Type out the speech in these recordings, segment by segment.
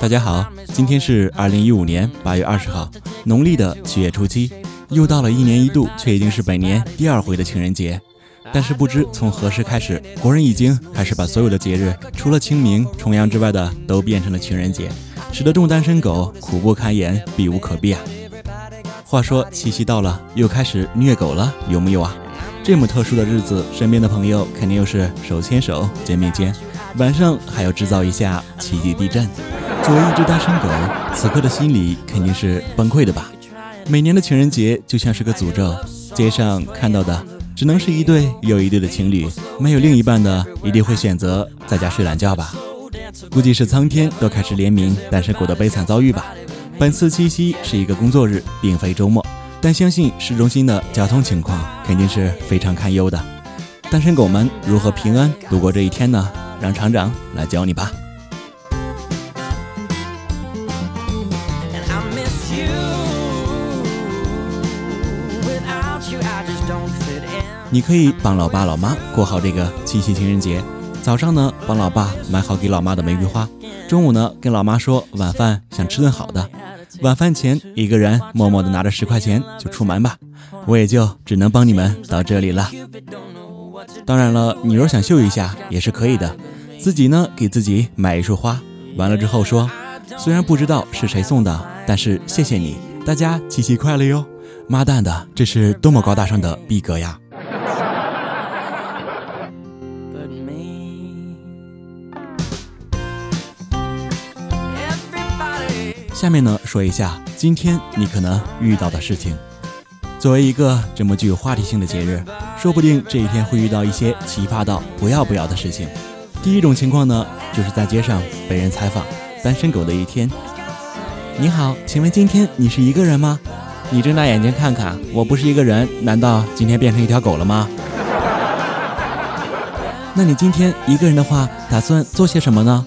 大家好，今天是二零一五年八月二十号，农历的七月初七，又到了一年一度却已经是本年第二回的情人节。但是不知从何时开始，国人已经开始把所有的节日，除了清明、重阳之外的，都变成了情人节，使得众单身狗苦不堪言，避无可避啊。话说七夕到了，又开始虐狗了，有木有啊？这么特殊的日子，身边的朋友肯定又是手牵手、肩并肩，晚上还要制造一下奇迹地震。作为一只单身狗，此刻的心里肯定是崩溃的吧？每年的情人节就像是个诅咒，街上看到的只能是一对又一对的情侣，没有另一半的一定会选择在家睡懒觉吧？估计是苍天都开始怜悯单身狗的悲惨遭遇吧。本次七夕是一个工作日，并非周末，但相信市中心的交通情况肯定是非常堪忧的。单身狗们如何平安度过这一天呢？让厂长来教你吧。你可以帮老爸老妈过好这个七夕情人节。早上呢，帮老爸买好给老妈的玫瑰花；中午呢，跟老妈说晚饭想吃顿好的。晚饭前，一个人默默地拿着十块钱就出门吧，我也就只能帮你们到这里了。当然了，你若想秀一下也是可以的，自己呢给自己买一束花，完了之后说，虽然不知道是谁送的，但是谢谢你，大家七夕快乐哟！妈蛋的，这是多么高大上的逼格呀！下面呢，说一下今天你可能遇到的事情。作为一个这么具有话题性的节日，说不定这一天会遇到一些奇葩到不要不要的事情。第一种情况呢，就是在街上被人采访单身狗的一天。你好，请问今天你是一个人吗？你睁大眼睛看看，我不是一个人，难道今天变成一条狗了吗？那你今天一个人的话，打算做些什么呢？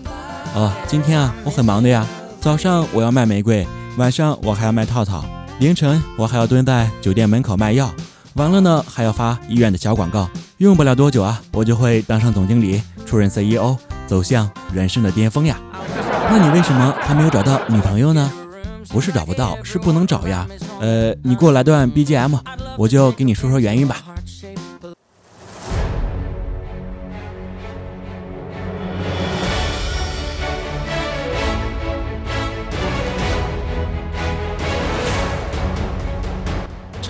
哦，今天啊，我很忙的呀。早上我要卖玫瑰，晚上我还要卖套套，凌晨我还要蹲在酒店门口卖药，完了呢还要发医院的小广告，用不了多久啊，我就会当上总经理，出任 CEO，走向人生的巅峰呀。那你为什么还没有找到女朋友呢？不是找不到，是不能找呀。呃，你给我来段 BGM，我就给你说说原因吧。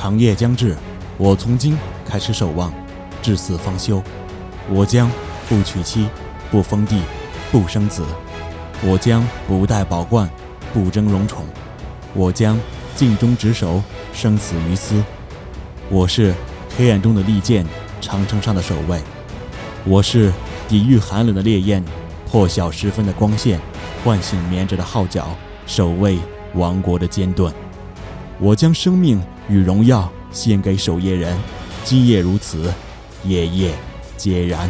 长夜将至，我从今开始守望，至死方休。我将不娶妻，不封地，不生子。我将不戴宝冠，不争荣宠。我将尽忠职守，生死于斯。我是黑暗中的利剑，长城上的守卫。我是抵御寒冷的烈焰，破晓时分的光线，唤醒眠着的号角，守卫王国的坚盾。我将生命。与荣耀献给守夜人，今夜如此，夜夜皆然。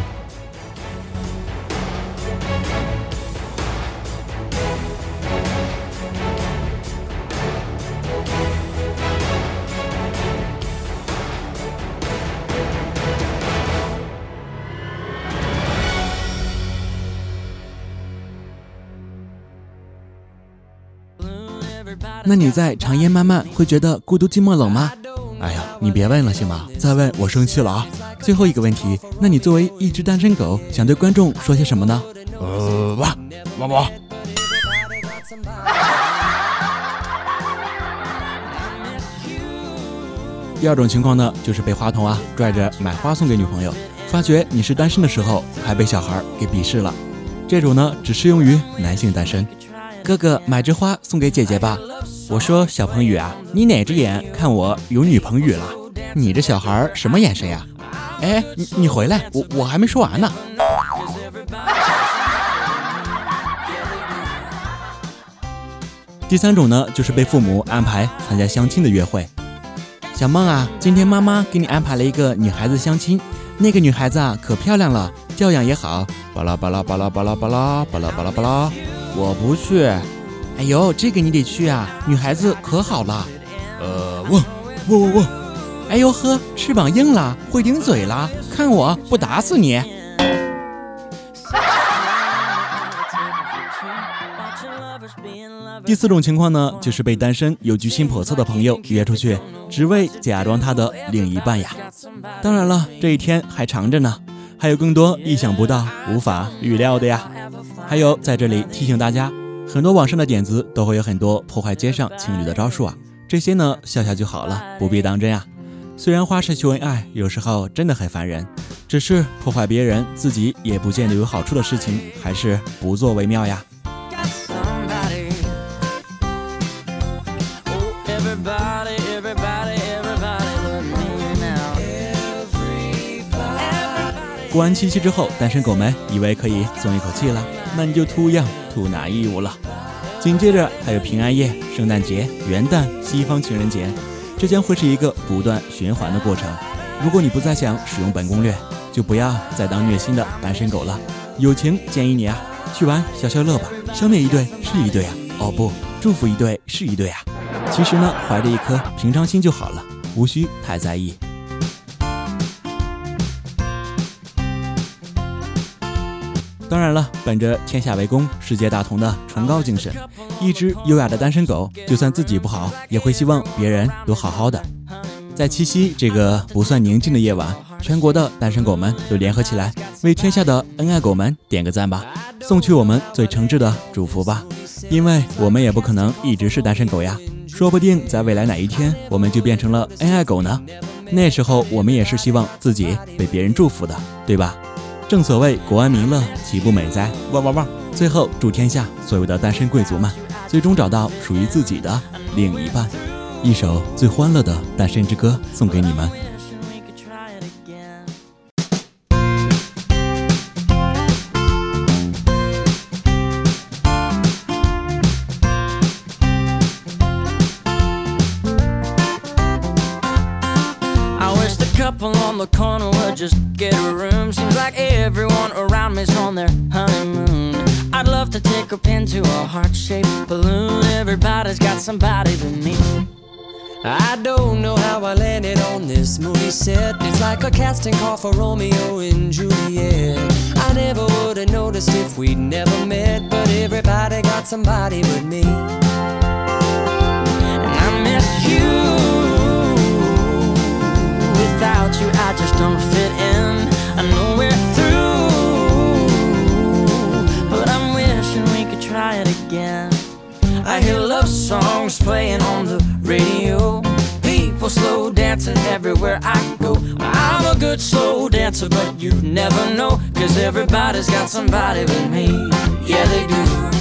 那你在长夜漫漫会觉得孤独寂寞冷吗？哎呀，你别问了行吗？再问我生气了啊！最后一个问题，那你作为一只单身狗，想对观众说些什么呢？呃，哇，哇哇。第二种情况呢，就是被花童啊拽着买花送给女朋友，发觉你是单身的时候，还被小孩给鄙视了。这种呢，只适用于男性单身。哥哥买支花送给姐姐吧。我说小鹏宇啊，你哪只眼看我有女朋友了？你这小孩什么眼神呀？哎，你你回来，我我还没说完呢。第三种呢，就是被父母安排参加相亲的约会。小梦啊，今天妈妈给你安排了一个女孩子相亲，那个女孩子啊可漂亮了，教养也好。巴拉巴拉巴拉巴拉巴拉巴拉巴拉巴拉。我不去，哎呦，这个你得去啊！女孩子可好了。呃，我我我我，哎呦呵，翅膀硬了，会顶嘴了，看我不打死你！第四种情况呢，就是被单身又居心叵测的朋友约出去，只为假装他的另一半呀。当然了，这一天还长着呢，还有更多意想不到、无法预料的呀。还有，在这里提醒大家，很多网上的点子都会有很多破坏街上情侣的招数啊，这些呢笑笑就好了，不必当真呀。虽然花式秀恩爱有时候真的很烦人，只是破坏别人自己也不见得有好处的事情，还是不做为妙呀。过完七夕之后，单身狗们以为可以松一口气了，那你就 too young to 拿义务了。紧接着还有平安夜、圣诞节、元旦、西方情人节。这将会是一个不断循环的过程。如果你不再想使用本攻略，就不要再当虐心的单身狗了。友情建议你啊，去玩消消乐吧。消灭一对是一对啊，哦不，祝福一对是一对啊。其实呢，怀着一颗平常心就好了，无需太在意。当然了，本着天下为公、世界大同的崇高精神，一只优雅的单身狗，就算自己不好，也会希望别人都好好的。在七夕这个不算宁静的夜晚，全国的单身狗们都联合起来，为天下的恩爱狗们点个赞吧，送去我们最诚挚的祝福吧。因为我们也不可能一直是单身狗呀，说不定在未来哪一天，我们就变成了恩爱狗呢。那时候，我们也是希望自己被别人祝福的，对吧？正所谓国安民乐，岂不美哉？汪汪汪！最后祝天下所有的单身贵族们，最终找到属于自己的另一半。一首最欢乐的单身之歌送给你们。Couple on the corner would just get a room. Seems like everyone around me's on their honeymoon. I'd love to take a pin to a heart shaped balloon. Everybody's got somebody but me. I don't know how I landed on this movie set. It's like a casting call for Romeo and Juliet. I never would have noticed if we'd never met, but everybody got somebody but me. And I miss you you, I just don't fit in. I know we're through, but I'm wishing we could try it again. I hear love songs playing on the radio. People slow dancing everywhere I go. I'm a good slow dancer, but you never know. Cause everybody's got somebody but me. Yeah, they do.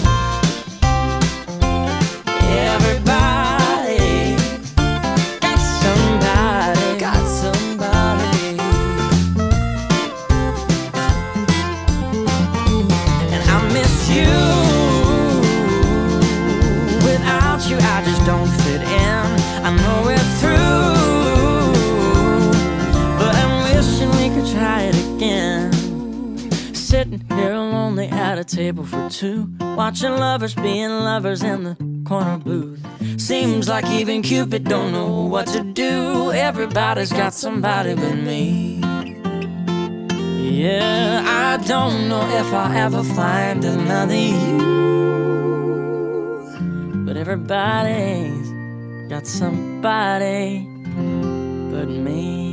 table for two, watching lovers being lovers in the corner booth. Seems like even Cupid don't know what to do. Everybody's got somebody but me. Yeah, I don't know if I'll ever find another you. But everybody's got somebody but me.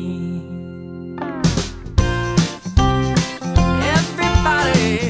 everybody